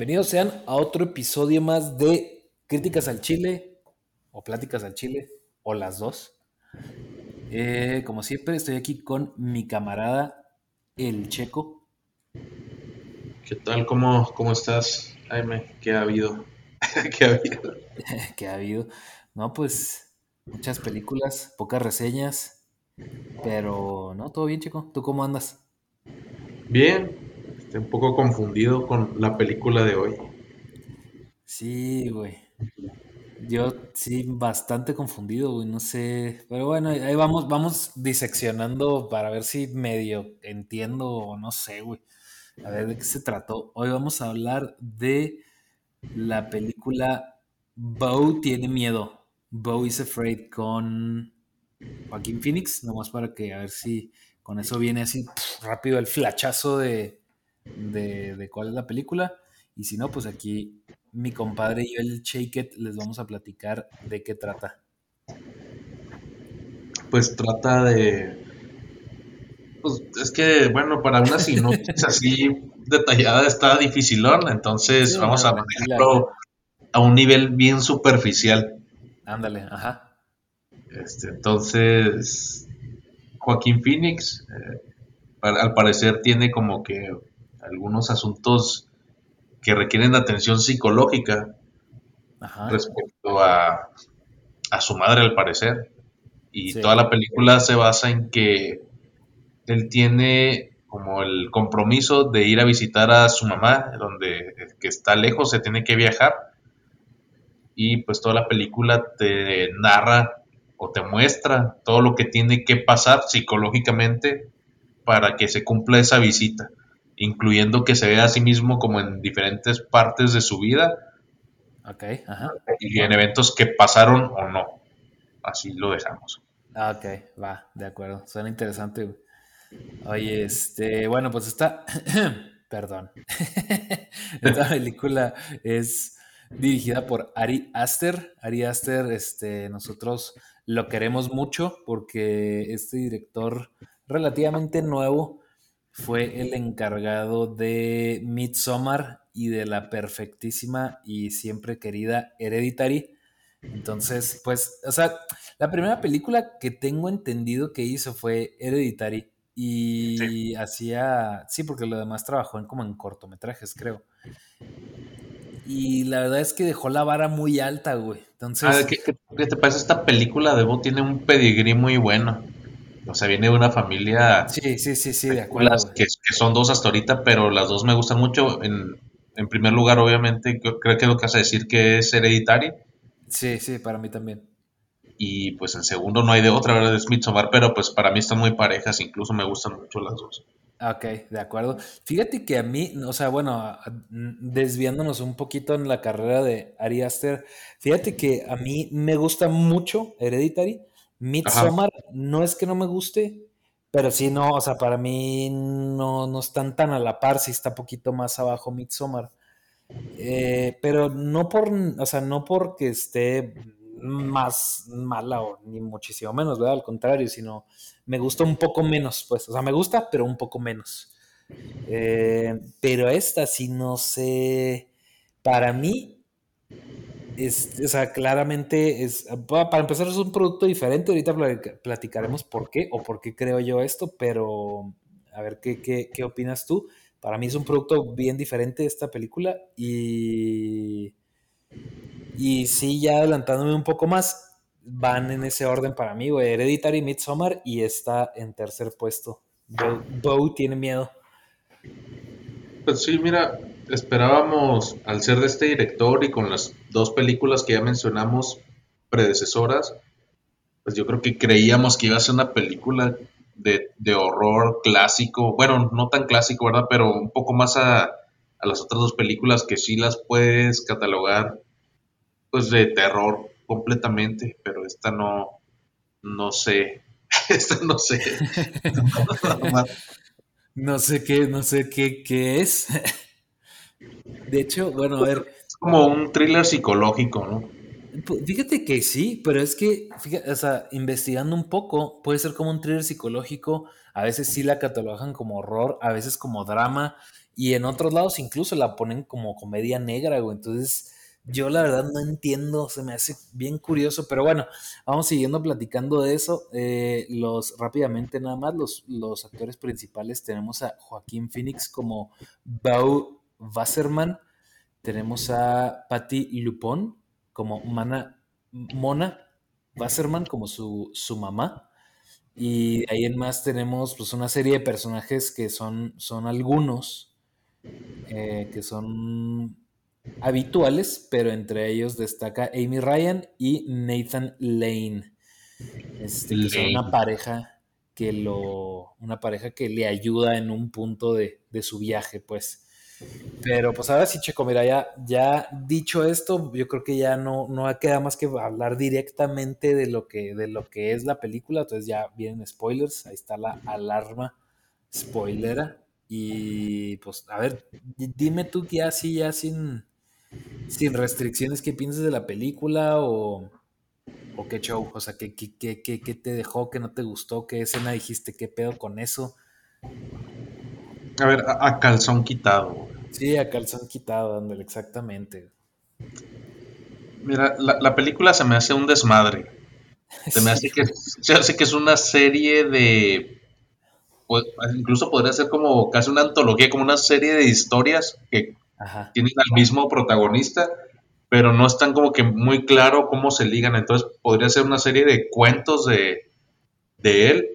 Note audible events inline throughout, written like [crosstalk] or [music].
bienvenidos sean a otro episodio más de Críticas al Chile, o Pláticas al Chile, o las dos. Eh, como siempre, estoy aquí con mi camarada, el Checo. ¿Qué tal? ¿Cómo, cómo estás, Jaime? ¿Qué ha habido? [laughs] ¿Qué ha habido? [laughs] ¿Qué ha habido? No, pues muchas películas, pocas reseñas, pero no, todo bien, Checo. ¿Tú cómo andas? Bien, estoy un poco confundido con la película de hoy. Sí, güey. Yo sí, bastante confundido, güey, no sé. Pero bueno, ahí vamos, vamos diseccionando para ver si medio entiendo o no sé, güey. A ver de qué se trató. Hoy vamos a hablar de la película Bo tiene miedo. Bo is afraid con Joaquín Phoenix, nomás para que a ver si con eso viene así rápido el flachazo de, de, cuál es la película. Y si no, pues aquí mi compadre y yo, el Shake It, les vamos a platicar de qué trata. Pues trata de. Pues es que, bueno, para una sinopsis así detallada está dificilón, entonces vamos a manejarlo a un nivel bien superficial. Ándale, ajá. Este, entonces, Joaquín Phoenix, eh, al parecer tiene como que algunos asuntos que requieren de atención psicológica respecto a, a, su madre, al parecer. Y toda la película se basa en que él tiene como el compromiso de ir a visitar a su mamá, donde que está lejos, se tiene que viajar. Y pues toda la película te narra o te muestra todo lo que tiene que pasar psicológicamente para que se cumpla esa visita incluyendo que se vea a sí mismo como en diferentes partes de su vida. Ok, ajá. Y en eventos que pasaron o no. Así lo dejamos. Ah, ok, va, de acuerdo. Suena interesante. Oye, este, bueno, pues esta, [coughs] perdón, [laughs] esta película es dirigida por Ari Aster. Ari Aster, este, nosotros lo queremos mucho porque este director relativamente nuevo fue el encargado de Midsommar y de la perfectísima y siempre querida Hereditary. Entonces, pues, o sea, la primera película que tengo entendido que hizo fue Hereditary. Y hacía, sí, porque lo demás trabajó en como en cortometrajes, creo. Y la verdad es que dejó la vara muy alta, güey. Entonces. Ah, ¿qué, qué, te parece esta película? Debo tiene un pedigrí muy bueno. O sea, viene de una familia. Sí, sí, sí, sí, de acuerdo. Que, son dos hasta ahorita, pero las dos me gustan mucho. En, primer lugar, obviamente, creo que lo que vas a decir que es hereditario. Sí, sí, para mí también. Y pues en segundo no hay de otra, ¿verdad? Es Midsommar, pero pues para mí están muy parejas, incluso me gustan mucho las dos. Ok, de acuerdo. Fíjate que a mí, o sea, bueno, desviándonos un poquito en la carrera de Ari Aster, fíjate que a mí me gusta mucho Hereditary, Midsommar no es que no me guste, pero sí, no, o sea, para mí no, no están tan a la par, sí está poquito más abajo Midsommar. Eh, pero no por, o sea, no porque esté más mala o ni muchísimo menos, ¿verdad? Al contrario, sino me gusta un poco menos, pues, o sea, me gusta, pero un poco menos. Eh, pero esta sí no sé, para mí o sea, claramente es, para empezar es un producto diferente, ahorita platicaremos por qué o por qué creo yo esto, pero a ver qué, qué, qué opinas tú. Para mí es un producto bien diferente esta película y, y sí, ya adelantándome un poco más, van en ese orden para mí, güey, Hereditary, Midsommar y está en tercer puesto. Bo tiene miedo. Pues sí, mira, esperábamos, al ser de este director y con las dos películas que ya mencionamos predecesoras, pues yo creo que creíamos que iba a ser una película de, horror clásico, bueno, no tan clásico, ¿verdad? Pero un poco más a, a, las otras dos películas que sí las puedes catalogar, pues de terror completamente, pero esta no, no sé, [laughs] esta no sé. [laughs] [laughs] no sé qué, no sé qué, qué es. De hecho, bueno, a ver. Es como un thriller psicológico, ¿no? Fíjate que sí, pero es que, fíjate, o sea, investigando un poco, puede ser como un thriller psicológico, a veces sí la catalogan como horror, a veces como drama, y en otros lados incluso la ponen como comedia negra, güey. Entonces, yo la verdad no entiendo, se me hace bien curioso, pero bueno, vamos siguiendo platicando de eso. Eh, los rápidamente nada más, los, los actores principales tenemos a Joaquín Phoenix como Bau Wasserman, tenemos a Patty Lupon como Mana, Mona Wasserman como su, su mamá. Y ahí en más tenemos pues una serie de personajes que son, son algunos, eh, que son habituales, pero entre ellos destaca Amy Ryan y Nathan Lane. Este, que son una pareja que lo. Una pareja que le ayuda en un punto de, de su viaje, pues. Pero pues ahora sí, Checo, mira, ya, ya dicho esto, yo creo que ya no, no queda más que hablar directamente de lo que, de lo que es la película. Entonces ya vienen spoilers, ahí está la alarma spoilera. Y pues, a ver, dime tú que así, ya sin, sin restricciones, ¿qué piensas de la película o, o qué show? O sea, ¿qué, qué, qué, qué, te dejó, qué no te gustó, qué escena dijiste, qué pedo con eso? A ver, a, calzón quitado. Sí, a calzón quitado, ándale, exactamente. Mira, la, película se me hace un desmadre. Se me hace que, se hace que es una serie de. Pues, incluso podría ser como casi una antología, como una serie de historias que tienen al mismo protagonista, pero no están como que muy claro cómo se ligan. Entonces podría ser una serie de cuentos de, de él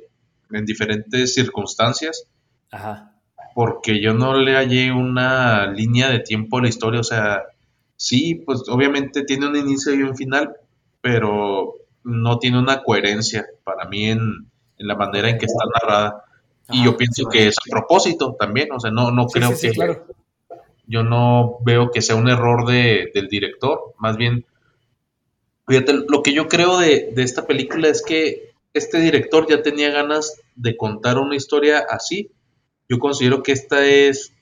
en diferentes circunstancias. Porque yo no le hallé una línea de tiempo a la historia. O sea, sí, pues obviamente tiene un inicio y un final, pero no tiene una coherencia para mí en, la manera en que está narrada. y yo pienso que es a propósito también, o sea, no, no creo que, yo no veo que sea un error de, del director, más bien, fíjate, lo que yo creo de, esta película es que este director ya tenía ganas de contar una historia así. Yo considero que esta es,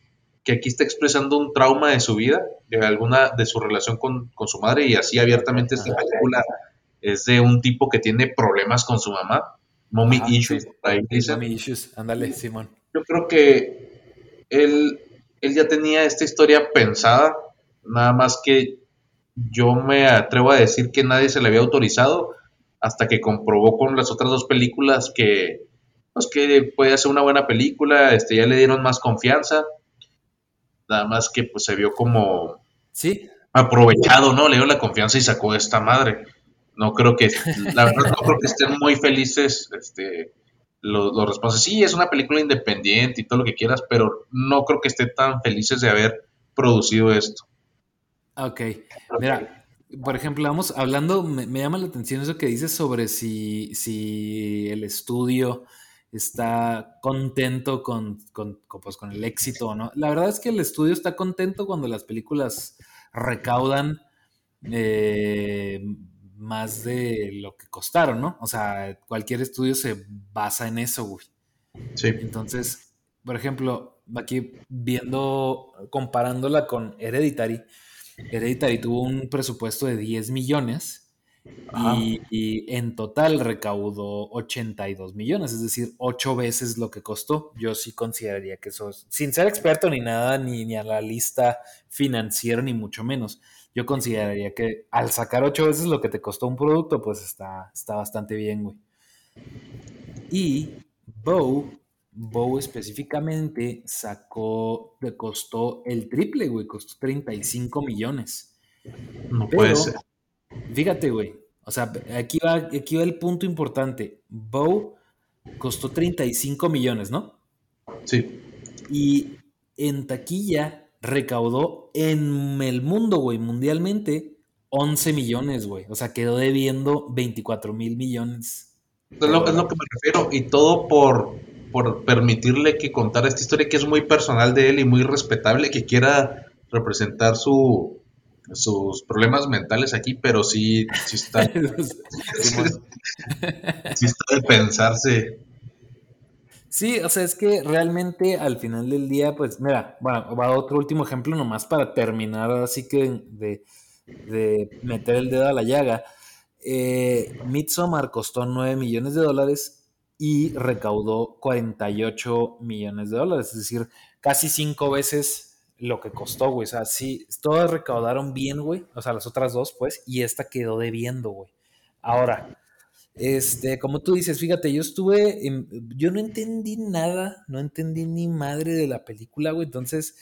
que aquí está expresando un trauma de su vida, de alguna, de su relación con, su madre, y así abiertamente esta película es de un tipo que tiene problemas con su mamá, mommy issues, ahí Mommy issues, ándale, Simón. Yo creo que él él ya tenía esta historia pensada, nada más que yo me atrevo a decir que nadie se le había autorizado hasta que comprobó con las otras dos películas que, pues, que puede hacer una buena película, este, ya le dieron más confianza, nada más que pues se vio como ¿Sí? aprovechado, ¿no? Le dio la confianza y sacó esta madre. No creo que, la verdad no creo que estén muy felices, este, los, responsables. Sí, es una película independiente y todo lo que quieras, pero no creo que esté tan felices de haber producido esto. Ok, mira, por ejemplo, vamos hablando, me, llama la atención eso que dices sobre si, si el estudio está contento con, con, pues, con el éxito no. La verdad es que el estudio está contento cuando las películas recaudan eh, más de lo que costaron, ¿no? O sea, cualquier estudio se basa en eso, güey. Sí. Entonces, por ejemplo, aquí viendo, comparándola con Hereditary, Hereditary tuvo un presupuesto de 10 millones y, en total recaudó 82 millones, es decir, 8 veces lo que costó. Yo sí consideraría que eso, sin ser experto ni nada, ni, ni a la lista financiera, ni mucho menos yo consideraría que al sacar ocho veces lo que te costó un producto, pues está, está bastante bien, güey. Y Bow, Bow específicamente sacó, le costó el triple, güey, costó 35 millones. No puede ser. Fíjate, güey, o sea, aquí va, aquí va el punto importante. Bow costó 35 millones, ¿no? Sí. Y en taquilla recaudó en el mundo, güey, mundialmente, 11 millones, güey. O sea, quedó debiendo 24 mil millones. Es lo, es lo, que me refiero. Y todo por, por permitirle que contara esta historia que es muy personal de él y muy respetable, que quiera representar su, sus problemas mentales aquí, pero sí, sí está, [laughs] [laughs] sí está de pensarse. Sí, o sea, es que realmente al final del día, pues mira, bueno, va otro último ejemplo nomás para terminar así que de, de meter el dedo a la llaga, eh, Midsommar costó 9 millones de dólares y recaudó 48 millones de dólares, es decir, casi cinco veces lo que costó, güey. O sea, sí, todas recaudaron bien, güey. O sea, las otras dos, pues, y esta quedó debiendo, güey. Ahora, este, como tú dices, fíjate, yo estuve, yo no entendí nada, no entendí ni madre de la película, güey. Entonces,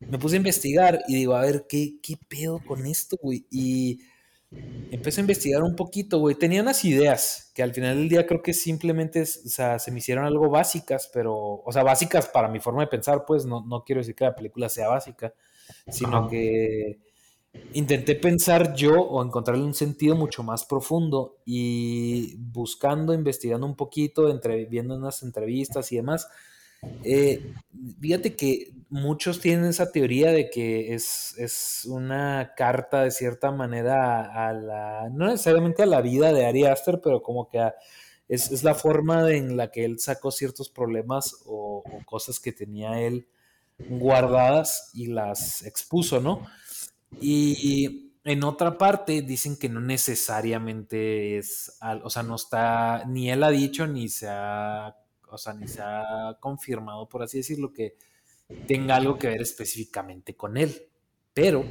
me puse a investigar y digo, a ver, ¿qué, qué pedo con esto, güey? Y empecé a investigar un poquito, güey. Tenía unas ideas que al final del día creo que simplemente, o sea, se me hicieron algo básicas, pero, o sea, básicas para mi forma de pensar, pues no, no quiero decir que la película sea básica, sino que intenté pensar yo o encontrarle un sentido mucho más profundo y buscando, investigando un poquito, entre, viendo unas entrevistas y demás, eh, fíjate que muchos tienen esa teoría de que es, una carta de cierta manera a, la, no necesariamente a la vida de Ari Aster, pero como que es, la forma en la que él sacó ciertos problemas o, cosas que tenía él guardadas y las expuso, ¿no? Y, en otra parte dicen que no necesariamente es, o sea, no está, ni él ha dicho ni se ha o sea, ni se ha confirmado, por así decirlo, que tenga algo que ver específicamente con él. Pero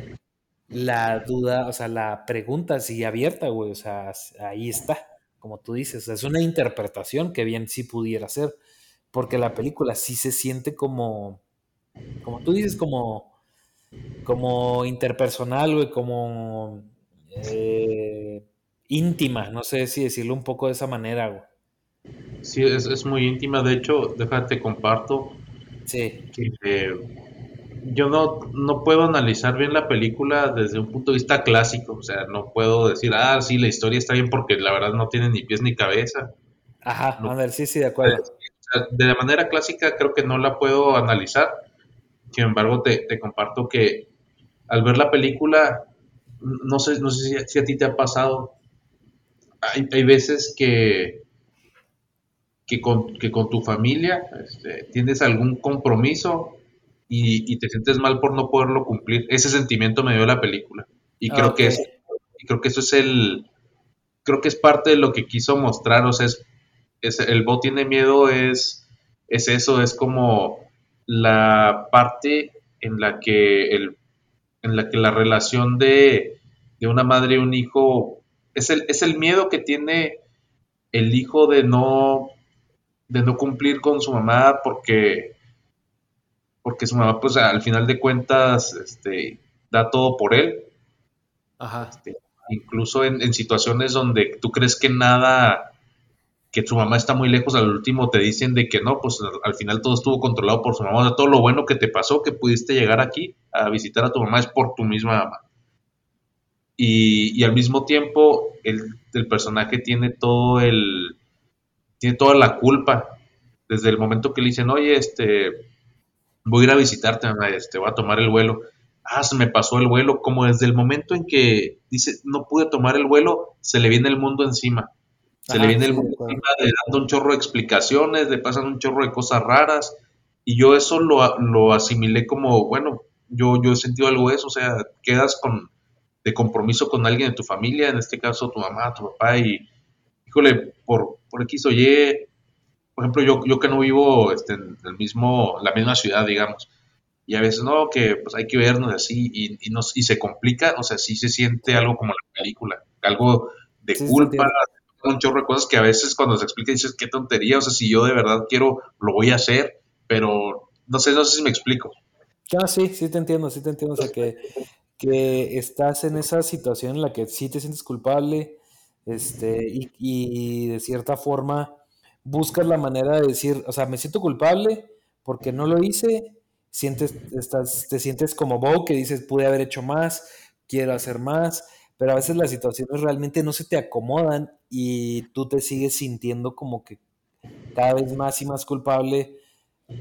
la duda, o sea, la pregunta sigue abierta, güey, o sea, ahí está, como tú dices, es una interpretación que bien sí pudiera ser, porque la película sí se siente como, como tú dices, como, como interpersonal, güey, como eh, íntima, no sé si decirlo un poco de esa manera, güey. Sí, es, es muy íntima. De hecho, déjate comparto. Sí. Que, eh, yo no, no puedo analizar bien la película desde un punto de vista clásico. O sea, no puedo decir, ah, sí, la historia está bien porque la verdad no tiene ni pies ni cabeza. Ajá, a ver, sí, sí, de acuerdo. De la manera clásica creo que no la puedo analizar. Sin embargo, te, te comparto que al ver la película, no sé, no sé si, si a ti te ha pasado. Hay, hay veces que que con, que con tu familia este, tienes algún compromiso y, te sientes mal por no poderlo cumplir. Ese sentimiento me dio la película. Y creo, que es, y creo que eso es el. Creo que es parte de lo que quiso mostrar. O sea, es, el bot tiene miedo, es, es eso, es como la parte en la que el, en la que la relación de, de una madre y un hijo es el, es el miedo que tiene el hijo de no de no cumplir con su mamá porque, porque su mamá, pues al final de cuentas, este, da todo por él. Ajá. Este, incluso en, situaciones donde tú crees que nada, que tu mamá está muy lejos, al último te dicen de que no, pues al, final todo estuvo controlado por su mamá. todo lo bueno que te pasó, que pudiste llegar aquí a visitar a tu mamá es por tu misma mamá. Y, al mismo tiempo, el, el personaje tiene todo el, tiene toda la culpa. Desde el momento que le dicen, oye, este, voy a ir a visitarte, este, voy a tomar el vuelo. Ah, se me pasó el vuelo. Como desde el momento en que dice, no pude tomar el vuelo, se le viene el mundo encima. Se le viene el mundo encima de dando un chorro de explicaciones, le pasan un chorro de cosas raras. Y yo eso lo, lo asimilé como, bueno, yo, yo he sentido algo de eso, o sea, quedas con, de compromiso con alguien de tu familia, en este caso tu mamá, tu papá, y híjole, por, por X o Y, por ejemplo, yo, yo que no vivo este, en el mismo, la misma ciudad, digamos, y a veces no, que pues hay que vernos así, y, y, nos, y se complica, o sea, sí se siente algo como la película, algo de culpa, un chorro de cosas que a veces cuando se explica dices, qué tontería, o sea, si yo de verdad quiero, lo voy a hacer, pero no sé, no sé si me explico. Ah, sí, sí te entiendo, sí te entiendo, o sea, que, que estás en esa situación en la que sí te sientes culpable, este, y, de cierta forma buscas la manera de decir, o sea, me siento culpable porque no lo hice, sientes, estás, te sientes como Bo que dices, pude haber hecho más, quiero hacer más, pero a veces las situaciones realmente no se te acomodan y tú te sigues sintiendo como que cada vez más y más culpable,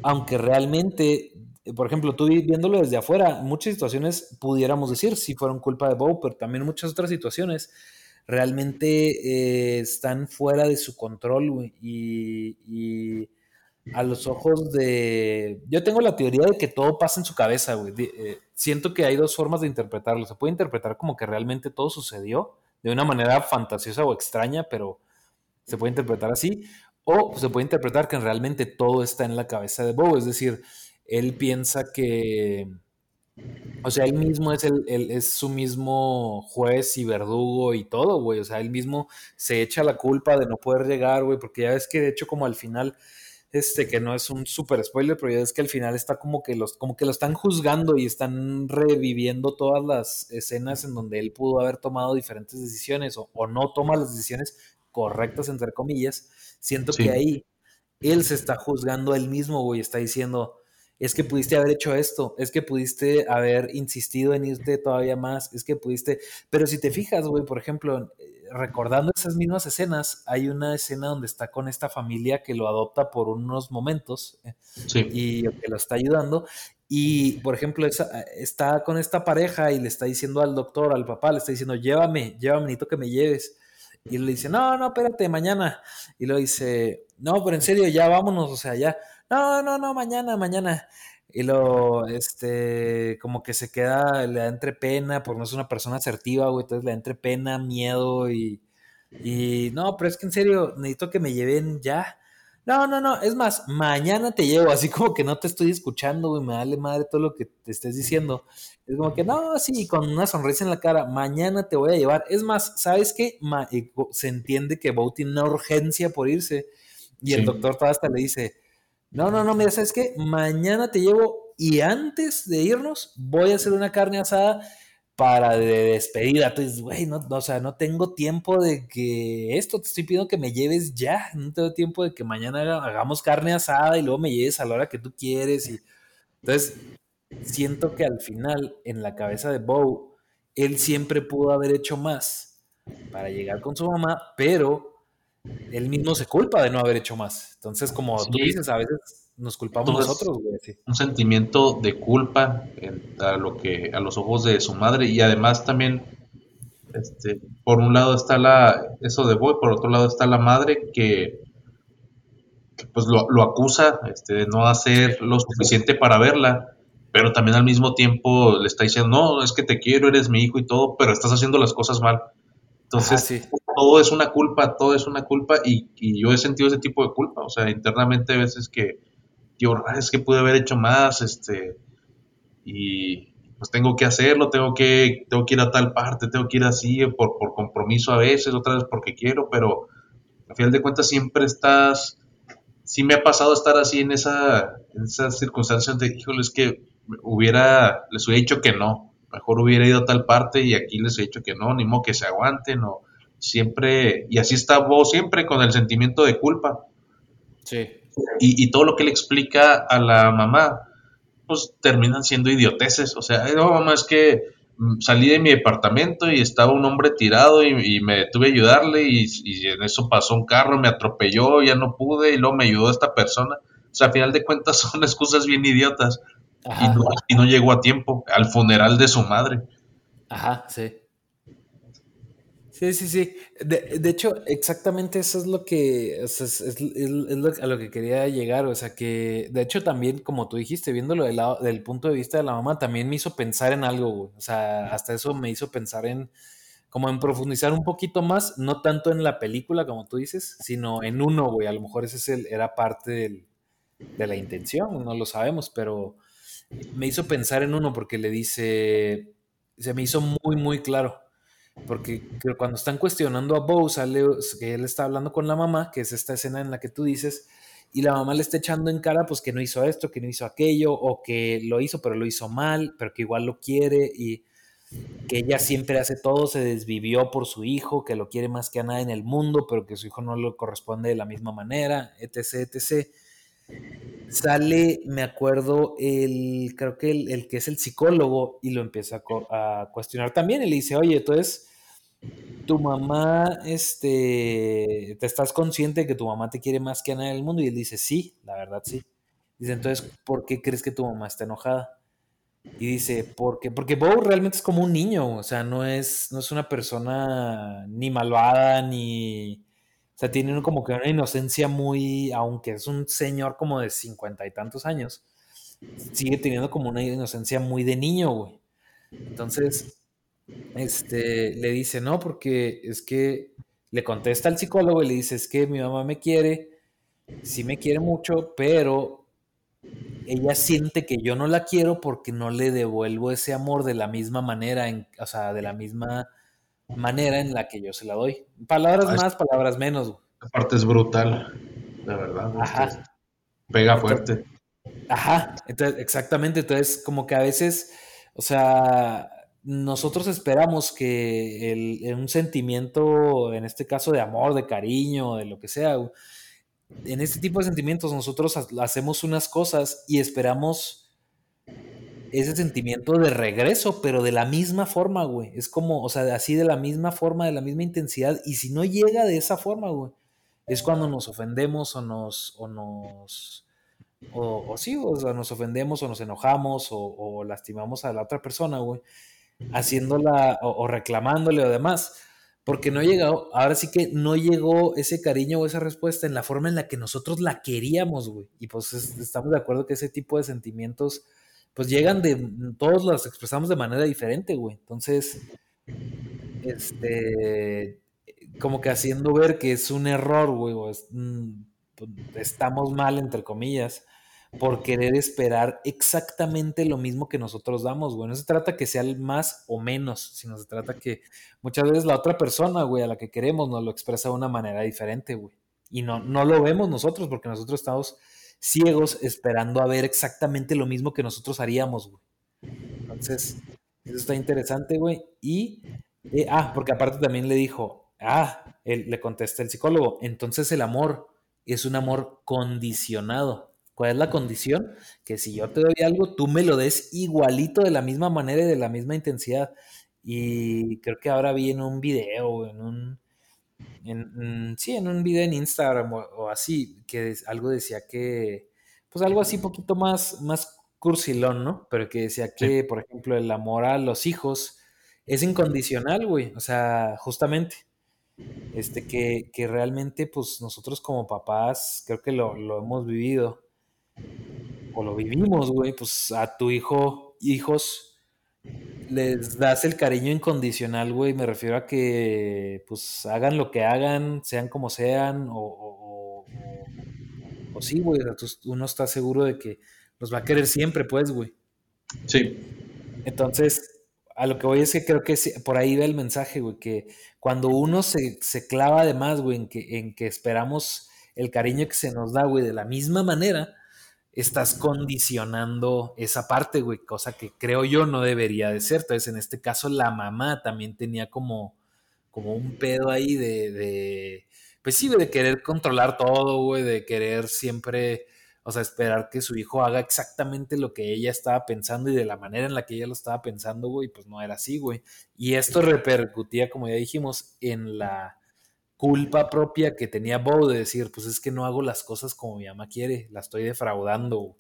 aunque realmente, por ejemplo, tú viéndolo desde afuera, muchas situaciones pudiéramos decir si fueron culpa de Bo, pero también muchas otras situaciones realmente eh, están fuera de su control y, a los ojos de... Yo tengo la teoría de que todo pasa en su cabeza, güey. Eh, siento que hay dos formas de interpretarlo. Se puede interpretar como que realmente todo sucedió de una manera fantasiosa o extraña, pero se puede interpretar así. O se puede interpretar que realmente todo está en la cabeza de Bo. Es decir, él piensa que... O sea, él mismo es, el, es su mismo juez y verdugo y todo, güey. O sea, él mismo se echa la culpa de no poder llegar, güey, porque ya ves que de hecho como al final este, que no es un super spoiler, pero ya es que al final está como que los, como que lo están juzgando y están reviviendo todas las escenas en donde él pudo haber tomado diferentes decisiones o, no toma las decisiones correctas, entre comillas. Siento que ahí él se está juzgando a él mismo, güey, está diciendo, es que pudiste haber hecho esto, es que pudiste haber insistido en irte todavía más, es que pudiste, pero si te fijas, güey, por ejemplo, recordando esas mismas escenas, hay una escena donde está con esta familia que lo adopta por unos momentos eh, y que lo está ayudando. Y, por ejemplo, está con esta pareja y le está diciendo al doctor, al papá, le está diciendo, llévame, llévame, necesito que me lleves. Y le dice, no, no, espérate, mañana. Y lo dice, no, pero en serio, ya vámonos, o sea, ya. No, no, no, mañana, mañana. Y lo, este, como que se queda, le da entre pena, porque no es una persona asertiva, güey, entonces le da entre pena, miedo y, y, no, pero es que en serio, necesito que me lleven ya. No, no, no, es más, mañana te llevo, así como que no te estoy escuchando, güey, me dale madre todo lo que te estés diciendo. Es como que, no, sí, con una sonrisa en la cara, mañana te voy a llevar. Es más, ¿sabes qué? Eh, se entiende que Bo tiene una urgencia por irse. Y el doctor todavía hasta le dice, no, no, no, mira, ¿sabes qué? Mañana te llevo y antes de irnos voy a hacer una carne asada para de despedida. Entonces, güey, no, o sea, no tengo tiempo de que esto, te estoy pidiendo que me lleves ya. No tengo tiempo de que mañana hagamos carne asada y luego me lleves a la hora que tú quieres. Y... Entonces, siento que al final, en la cabeza de Bo, él siempre pudo haber hecho más para llegar con su mamá, pero él mismo se culpa de no haber hecho más. Entonces, como tú dices, a veces nos culpamos nosotros, güey. Un sentimiento de culpa a, lo que, a los ojos de su madre y además también, este, por un lado está la, eso de Boy, por otro lado está la madre que, pues lo, acusa este, de no hacer lo suficiente para verla, pero también al mismo tiempo le está diciendo, no, es que te quiero, eres mi hijo y todo, pero estás haciendo las cosas mal. Entonces, todo es una culpa, todo es una culpa y, yo he sentido ese tipo de culpa, o sea, internamente a veces que, yo, es que pude haber hecho más, este, y pues tengo que hacerlo, tengo que, tengo que ir a tal parte, tengo que ir así por, por compromiso a veces, otras veces porque quiero, pero al final de cuentas siempre estás, sí me ha pasado estar así en esa, en esas circunstancias de, híjole, es que hubiera, les hubiera dicho que no, mejor hubiera ido a tal parte y aquí les he dicho que no, ni modo que se aguanten o siempre, y así está vos siempre con el sentimiento de culpa. Sí. Y, todo lo que le explica a la mamá, pues terminan siendo idioteces. O sea, no, mamá, es que mm, salí de mi departamento y estaba un hombre tirado y, me detuve a ayudarle y, y, en eso pasó un carro, me atropelló, ya no pude y luego me ayudó esta persona. O sea, a final de cuentas [laughs] son excusas bien idiotas y no, llegó a tiempo al funeral de su madre. Ajá, sí. Sí, sí, sí. De, hecho, exactamente eso es lo que es, a lo que quería llegar. O sea, que de hecho también, como tú dijiste, viéndolo del, lado, del punto de vista de la mamá, también me hizo pensar en algo, güey. O sea, hasta eso me hizo pensar en, como en profundizar un poquito más, no tanto en la película, como tú dices, sino en uno, güey. A lo mejor ese es el, era parte de la intención, no lo sabemos, pero me hizo pensar en uno porque le dice, se me hizo muy, muy claro. Porque cuando están cuestionando a Bo, sale que él está hablando con la mamá, que es esta escena en la que tú dices, y la mamá le está echando en cara, pues que no hizo esto, que no hizo aquello, o que lo hizo, pero lo hizo mal, pero que igual lo quiere, y que ella siempre hace todo, se desvivió por su hijo, que lo quiere más que a nada en el mundo, pero que su hijo no lo corresponde de la misma manera, etc., etc sale, me acuerdo, el, creo que el, que es el psicólogo y lo empieza a, cuestionar también y le dice, oye, entonces, tu mamá, este, ¿te estás consciente de que tu mamá te quiere más que a nadie en el mundo? Y él dice, sí, la verdad sí. Dice, entonces, ¿por qué crees que tu mamá está enojada? Y dice, ¿por qué? Porque Bo realmente es como un niño, o sea, no es, no es una persona ni malvada, ni, sea, tiene como que una inocencia muy, aunque es un señor como de cincuenta y tantos años, sigue teniendo como una inocencia muy de niño, güey. Entonces, este, le dice, no, porque es que le contesta al psicólogo y le dice, es que mi mamá me quiere, sí me quiere mucho, pero ella siente que yo no la quiero porque no le devuelvo ese amor de la misma manera, en, o sea, de la misma manera en la que yo se la doy. Palabras ah, más, palabras menos. Aparte es brutal, la verdad. Ajá. Pega fuerte. ajá, entonces, exactamente. Entonces, como que a veces, o sea, nosotros esperamos que el, un sentimiento, en este caso de amor, de cariño, de lo que sea, en este tipo de sentimientos nosotros hacemos unas cosas y esperamos ese sentimiento de regreso, pero de la misma forma, güey. Es como, o sea, así de la misma forma, de la misma intensidad. Y si no llega de esa forma, güey, es cuando nos ofendemos o nos, o nos, o, sí, o sea, nos ofendemos o nos enojamos o, lastimamos a la otra persona, güey, haciéndola o, reclamándole o demás. Porque no ha llegado, ahora sí que no llegó ese cariño o esa respuesta en la forma en la que nosotros la queríamos, güey. Y pues estamos de acuerdo que ese tipo de sentimientos pues llegan de, todos los expresamos de manera diferente, güey. Entonces, este, como que haciendo ver que es un error, güey, mm, pues, estamos mal, entre comillas, por querer esperar exactamente lo mismo que nosotros damos, güey. No se trata que sea el más o menos, sino se trata que muchas veces la otra persona, güey, a la que queremos nos lo expresa de una manera diferente, güey. Y no, no lo vemos nosotros porque nosotros estamos ciegos esperando a ver exactamente lo mismo que nosotros haríamos, güey. Entonces, eso está interesante, güey. Y, eh, ah, porque aparte también le dijo, ah, él, le contesta el psicólogo, entonces el amor es un amor condicionado. ¿Cuál es la condición? Que si yo te doy algo, tú me lo des igualito de la misma manera y de la misma intensidad. Y creo que ahora vi en un video, en un, en, sí, en un video en Instagram o, así, que algo decía que, pues algo así poquito más, más cursilón, ¿no? Pero que decía que, por ejemplo, el amor a los hijos es incondicional, güey. O sea, justamente, este, que, que realmente, pues nosotros como papás, creo que lo, lo hemos vivido, o lo vivimos, güey, pues a tu hijo, hijos, les das el cariño incondicional, güey. Me refiero a que, pues, hagan lo que hagan, sean como sean, o, o, o, sí, güey. uno está seguro de que los va a querer siempre, pues, güey. Sí. Entonces, a lo que voy es que creo que por ahí va el mensaje, güey, que cuando uno se, se clava de más, güey, en que, en que esperamos el cariño que se nos da, güey, de la misma manera, estás condicionando esa parte, güey, cosa que creo yo no debería de ser. Entonces, en este caso, la mamá también tenía como, como un pedo ahí de, de, pues sí, de querer controlar todo, güey, de querer siempre, o sea, esperar que su hijo haga exactamente lo que ella estaba pensando y de la manera en la que ella lo estaba pensando, güey, pues no era así, güey. Y esto repercutía, como ya dijimos, en la culpa propia que tenía Bo de decir, pues es que no hago las cosas como mi mamá quiere, la estoy defraudando.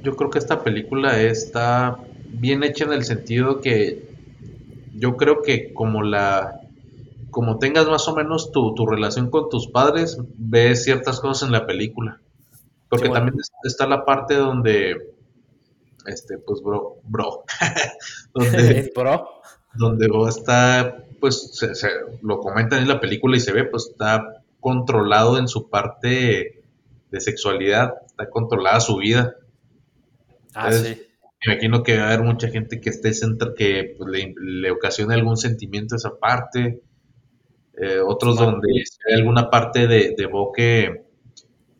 Yo creo que esta película está bien hecha en el sentido que yo creo que como la como tengas más o menos tu, relación con tus padres, ves ciertas cosas en la película. Porque también está la parte donde este pues bro, bro. [laughs] donde, [laughs] bro. Donde vos está pues se, lo comentan en la película y se ve, pues está controlado en su parte de sexualidad, está controlada su vida. Ah, sí. Me imagino que va a haber mucha gente que esté centro, que pues, le, le, ocasione algún sentimiento esa parte. Eh, otros donde hay alguna parte de, de Boque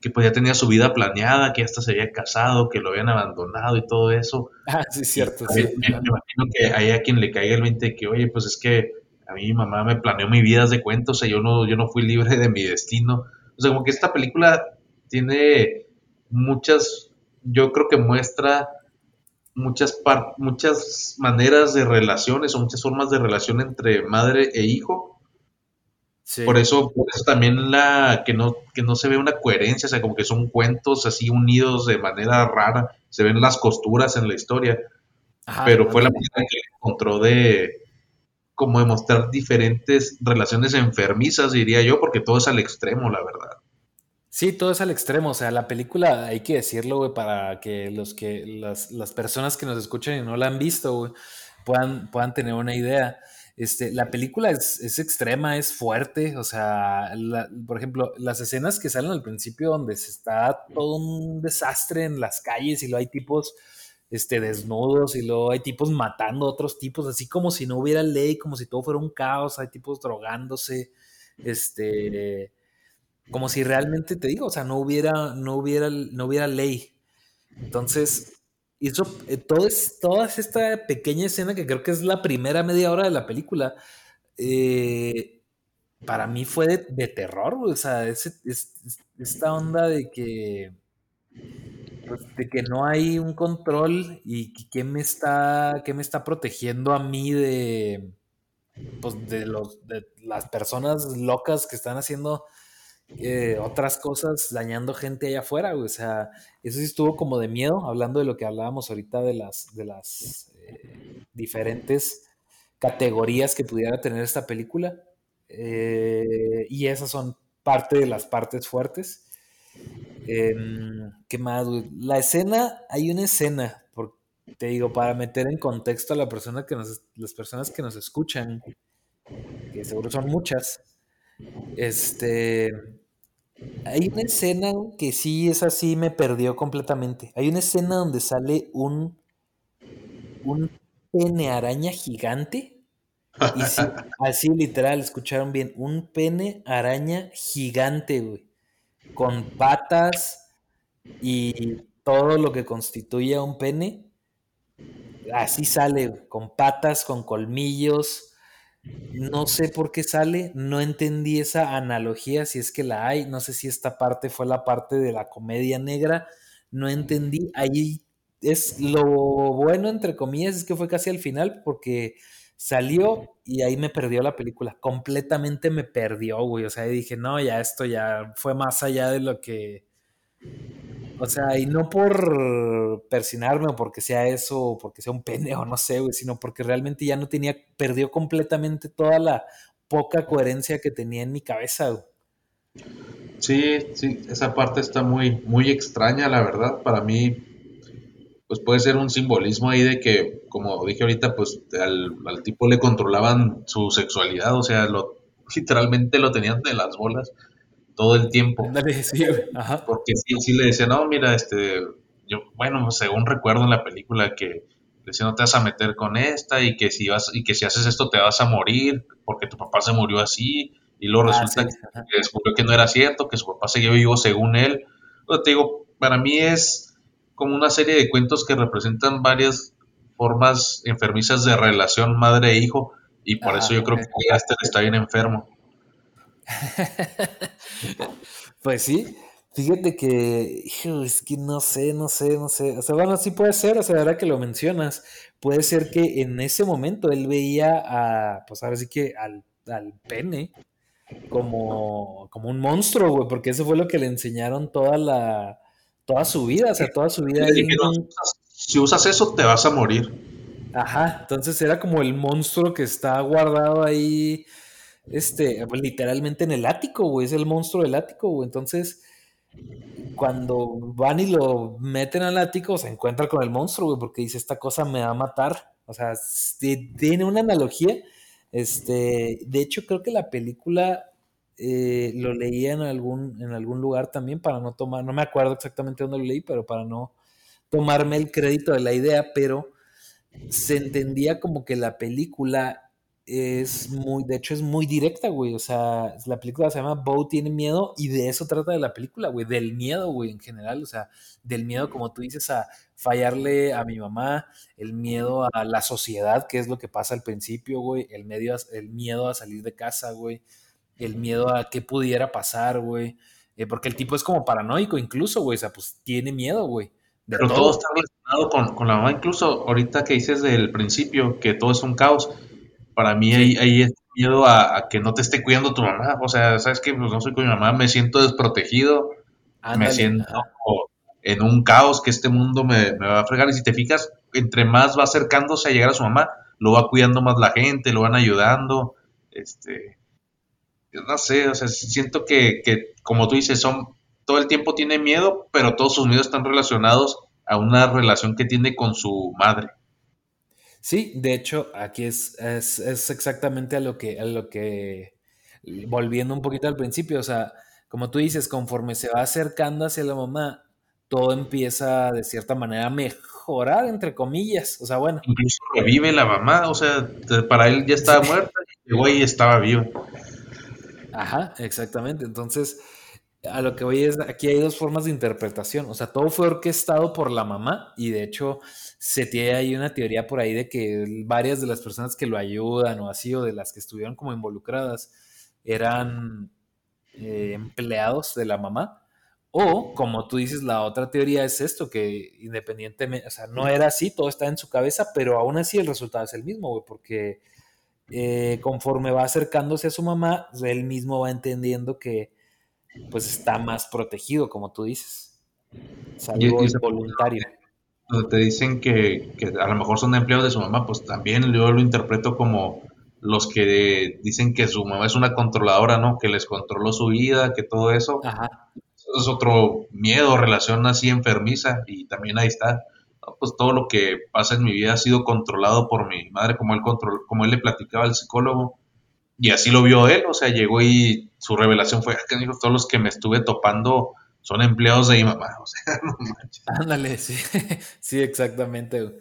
que pues ya tenía su vida planeada, que hasta se había casado, que lo habían abandonado y todo eso. Ah, sí, cierto. sí. Me, imagino que hay a quien le caiga el 20 que, oye, pues es que a mí mi mamá me planeó mi vida de cuentos, o sea, yo no, yo no fui libre de mi destino. O sea, como que esta película tiene muchas, yo creo que muestra muchas, muchas maneras de relaciones o muchas formas de relación entre madre e hijo. Por, eso, por eso también la que no, que no se ve una coherencia, o sea, como que son cuentos así unidos de manera rara, se ven las costuras en la historia. pero fue la manera que encontró de, como demostrar diferentes relaciones enfermizas, diría yo, porque todo es al extremo, la verdad. Sí, todo es al extremo. O sea, la película, hay que decirlo, güey, para que los que, las, las personas que nos escuchan y no la han visto, güey, puedan, puedan tener una idea. Este, la película es, es extrema, es fuerte. O sea, por ejemplo, las escenas que salen al principio donde se está todo un desastre en las calles y luego hay tipos este, desnudos y luego hay tipos matando a otros tipos, así como si no hubiera ley, como si todo fuera un caos, hay tipos drogándose, este, como si realmente te digo, o sea, no hubiera, no hubiera, no hubiera ley. Entonces, eso, eh, todo es, toda esta pequeña escena que creo que es la primera media hora de la película, eh, para mí fue de, terror, o sea, esta onda de que pues, de que no hay un control y que me está, me está protegiendo a mí de, pues, de, los, de las personas locas que están haciendo eh, otras cosas, dañando gente allá afuera, O sea, eso sí estuvo como de miedo, hablando de lo que hablábamos ahorita de las, de las eh, diferentes categorías que pudiera tener esta película. Eh, y esas son parte de las partes fuertes. Em, ¿Qué más, La escena, hay una escena, te digo, para meter en contexto a la persona que nos, las personas que nos escuchan, que seguro son muchas, este, hay una escena que sí es así, me perdió completamente. Hay una escena donde sale un, un pene araña gigante. Y sí, [laughs] así literal, escucharon bien, un pene araña gigante, güey con patas y todo lo que constituye un pene. Así sale, con patas, con colmillos. No sé por qué sale, no entendí esa analogía, si es que la hay, no sé si esta parte fue la parte de la comedia negra, no entendí. Ahí es lo bueno, entre comillas, es que fue casi al final, porque Salió y ahí me perdió la película. Completamente me perdió, güey. O sea, dije, no, ya esto ya fue más allá de lo que. O sea, y no por persinarme o porque sea eso, o porque sea un pene o no sé, güey, sino porque realmente ya no tenía, perdió completamente toda la poca coherencia que tenía en mi cabeza, güey. Sí, sí, esa parte está muy, muy extraña, la verdad. Para mí, pues puede ser un simbolismo ahí de que, como dije ahorita, pues al, tipo le controlaban su sexualidad, o sea, lo, [laughs] literalmente lo tenían de las bolas todo el tiempo. Porque sí, sí le decían, no, mira, este, yo, bueno, según recuerdo en la película que le decían, no te vas a meter con esta y que si vas, y que si haces esto te vas a morir porque tu papá se murió así y luego ah, resulta que descubrió que no era cierto, que su papá seguía vivo según él. Entonces, te digo, para mí es como una serie de cuentos que representan varias formas enfermizas de relación madre e hijo y por eso yo creo que Aster está bien enfermo. [laughs] pues sí, fíjate que, es que no sé, no sé, no sé, o sea, bueno, sí puede ser, o sea, ahora que lo mencionas, puede ser que en ese momento él veía a, pues ahora sí que al, al pene como, como un monstruo, güey, porque eso fue lo que le enseñaron toda la, toda su vida, o sea, toda su vida. si usas eso, te vas a morir. Ajá, entonces era como el monstruo que está guardado ahí, este, literalmente en el ático, güey, es el monstruo del ático, güey. Entonces, cuando van y lo meten al ático, se encuentra con el monstruo, güey, porque dice, esta cosa me va a matar. O sea, tiene una analogía. Este, de hecho, creo que la película eh, lo leía en algún, en algún lugar también para no tomar, no me acuerdo exactamente dónde lo leí, pero para no tomarme el crédito de la idea, pero se entendía como que la película es muy, de hecho es muy directa, güey, o sea, la película se llama Bo tiene miedo y de eso trata de la película, güey, del miedo, güey, en general, o sea, del miedo, como tú dices, a fallarle a mi mamá, el miedo a la sociedad, que es lo que pasa al principio, güey, el, medio, el miedo a salir de casa, güey, el miedo a qué pudiera pasar, güey. Eh, porque el tipo es como paranoico incluso, güey. O sea, pues tiene miedo, güey. Pero todo. está relacionado con, la mamá. Incluso ahorita que dices del principio que todo es un caos, para mí hay, hay miedo a, que no te esté cuidando tu mamá. O sea, sabes que pues no soy con mi mamá, me siento desprotegido, me siento en un caos que este mundo me, me, va a fregar. Y si te fijas, entre más va acercándose a llegar a su mamá, lo va cuidando más la gente, lo van ayudando, este, no sé, o sea, siento que, que como tú dices, son, todo el tiempo tiene miedo, pero todos sus miedos están relacionados a una relación que tiene con su madre. Sí, de hecho, aquí es, es, es exactamente a lo que, a lo que, volviendo un poquito al principio, o sea, como tú dices, conforme se va acercando hacia la mamá, todo empieza de cierta manera a mejorar, entre comillas. O sea, bueno. Incluso revive la mamá, o sea, para él ya estaba muerta y llegó y estaba vivo. Ajá, exactamente. Entonces, a lo que voy es, aquí hay dos formas de interpretación. O sea, todo fue orquestado por la mamá y de hecho se tiene ahí una teoría por ahí de que varias de las personas que lo ayudan o así, o de las que estuvieron como involucradas, eran eh, empleados de la mamá. O, como tú dices, la otra teoría es esto, que independientemente, o sea, no era así, todo está en su cabeza, pero aún así el resultado es el mismo, güey, porque eh, conforme va acercándose a su mamá, él mismo va entendiendo que pues está más protegido, como tú dices. Es algo voluntario. te dicen que, que, a lo mejor son empleados de su mamá, pues también yo lo interpreto como los que dicen que su mamá es una controladora, ¿no? Que les controló su vida, que todo eso. Ajá. es otro miedo, relación así enfermiza y también ahí está. Pues todo lo que pasa en mi vida ha sido controlado por mi madre, como él, control, como él le platicaba al psicólogo. Y así lo vio él, o sea, llegó y su revelación fue que dijo, todos los que me estuve topando son empleados de mi mamá. [laughs] O sea, no manches. Ándale, sí, [laughs] sí, exactamente.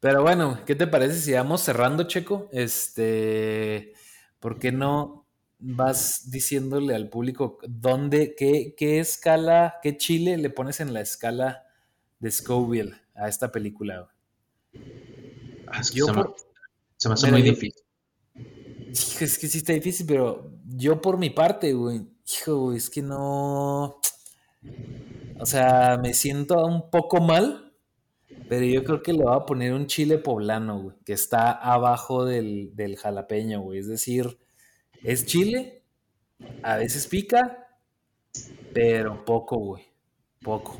Pero bueno, ¿qué te parece si vamos cerrando, Checo? Este, ¿por qué no vas diciéndole al público dónde, qué, qué escala, qué chile le pones en la escala de Scoville a esta película? Ah, se, me, hace muy difícil. Es que sí está difícil, pero yo por mi parte, güey, hijo, es que no. O sea, me siento un poco mal pero yo creo que le voy a poner un chile poblano, güey, que está abajo del, jalapeño, güey. Es decir, es chile, a veces pica, pero poco, güey. Poco.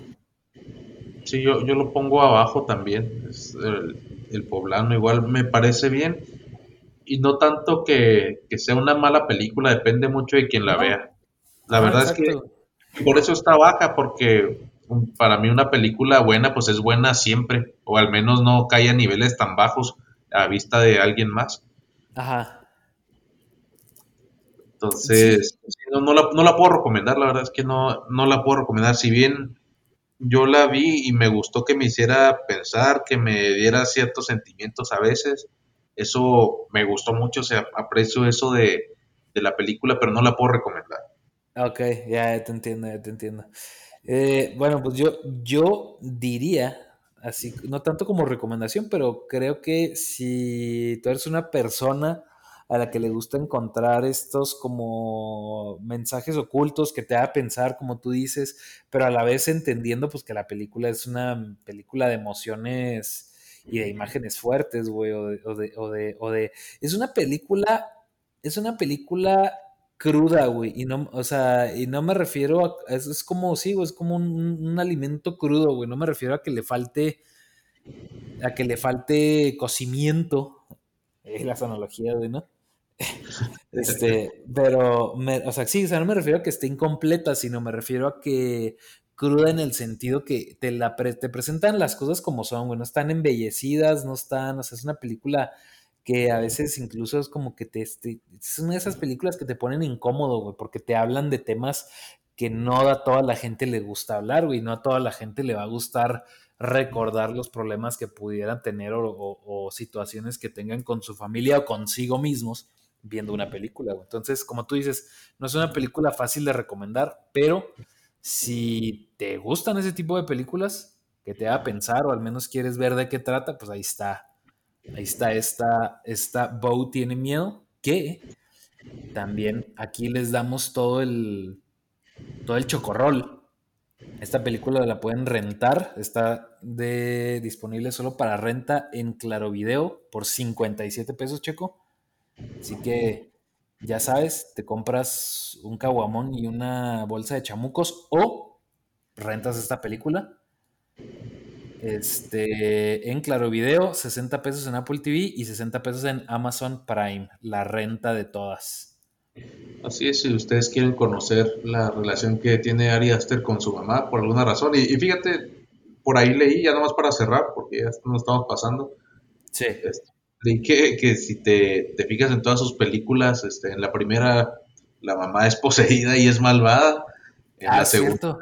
Sí, yo, yo lo pongo abajo también. el, poblano igual me parece bien. Y no tanto que, sea una mala película, depende mucho de quien la vea. La verdad es que por eso está baja, porque para mí una película buena, pues es buena siempre, o al menos no cae a niveles tan bajos a vista de alguien más. Ajá. Entonces, no, la, no, la, puedo recomendar, la verdad es que no, no la puedo recomendar. Si bien yo la vi y me gustó que me hiciera pensar, que me diera ciertos sentimientos a veces, eso me gustó mucho, o sea, aprecio eso de, de la película, pero no la puedo recomendar. Ok, ya te entiendo, ya te entiendo. Eh, bueno, pues yo, yo diría, así, no tanto como recomendación, pero creo que si tú eres una persona a la que le gusta encontrar estos como mensajes ocultos que te haga pensar, como tú dices, pero a la vez entendiendo pues que la película es una película de emociones y de imágenes fuertes, güey, o de, o de, o de, o de, es una película, es una película cruda, güey. Y no, o sea, y no me refiero a. Es, como, sí, güey, es como un, alimento crudo, güey. No me refiero a que le falte. A que le falte cocimiento. [laughs] Es las analogías, güey, ¿no? [laughs] este, pero, o sea, sí, o sea, no me refiero a que esté incompleta, sino me refiero a que cruda en el sentido que te, la te presentan las cosas como son, güey, no están embellecidas, no están, o sea, es una película que a veces incluso es como que te, es una de esas películas que te ponen incómodo, güey, porque te hablan de temas que no a toda la gente le gusta hablar, güey, no a toda la gente le va a gustar recordar los problemas que pudieran tener o, situaciones que tengan con su familia o consigo mismos viendo una película. Entonces, como tú dices, no es una película fácil de recomendar, pero si te gustan ese tipo de películas que te haga pensar o al menos quieres ver de qué trata, pues ahí está Ahí está esta, esta Bow tiene miedo, que también aquí les damos todo el, todo el chocorrol. Esta película la pueden rentar, está de, disponible solo para renta en Claro Video por 57 pesos, Checo. Así que ya sabes, te compras un caguamón y una bolsa de chamucos o rentas esta película Este, en Claro Video, 60 pesos en Apple TV y 60 pesos en Amazon Prime, la renta de todas. Así es, si ustedes quieren conocer la relación que tiene Ari Aster con su mamá por alguna razón, y, fíjate, por ahí leí, ya nomás para cerrar, porque ya nos estamos pasando. Sí. Este, leí que, que si te, te, fijas en todas sus películas, este, en la primera la mamá es poseída y es malvada. En la ah, segunda,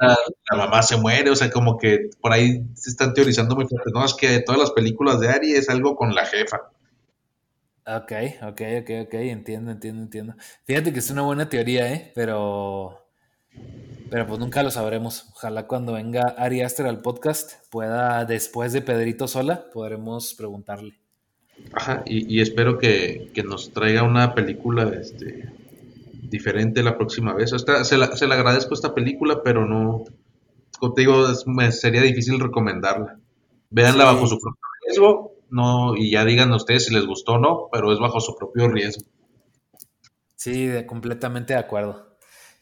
la mamá se muere, o sea, como que por ahí se están teorizando muy fuerte. No, es que todas las películas de Ari es algo con la jefa. Ok, ok, ok, ok, entiendo, entiendo, entiendo. Fíjate que es una buena teoría, ¿eh? Pero, pero pues nunca lo sabremos. Ojalá cuando venga Ari Aster al podcast pueda, después de Pedrito Sola, podremos preguntarle. Ajá, y, espero que, que, nos traiga una película este, diferente la próxima vez. se, la, se, agradezco esta película, pero no, te digo, me sería difícil recomendarla. Véanla bajo su propio riesgo, no, y ya digan ustedes si les gustó o no, pero es bajo su propio riesgo. Sí, completamente de acuerdo.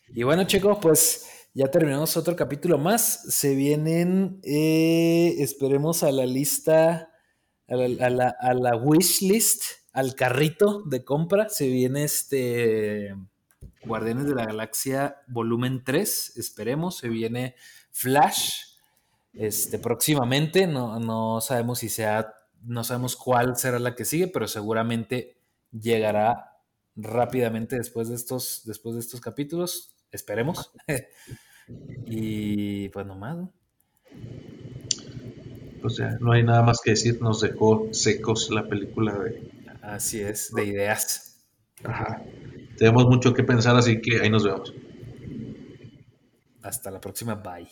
Y bueno, chicos, pues ya terminamos otro capítulo más. Se vienen, eh, esperemos a la lista, a la, a wish list, al carrito de compra. Se viene este Guardianes de la Galaxia volumen 3, esperemos, se viene Flash este, próximamente, no, no sabemos si sea, no sabemos cuál será la que sigue, pero seguramente llegará rápidamente después de estos, después de estos capítulos, esperemos. [laughs] y pues nomás. Pues ya, no hay nada más que decir, nos dejó secos la película de... Así es, de ideas. Ajá. Tenemos mucho que pensar, así que ahí nos vemos. Hasta la próxima. Bye.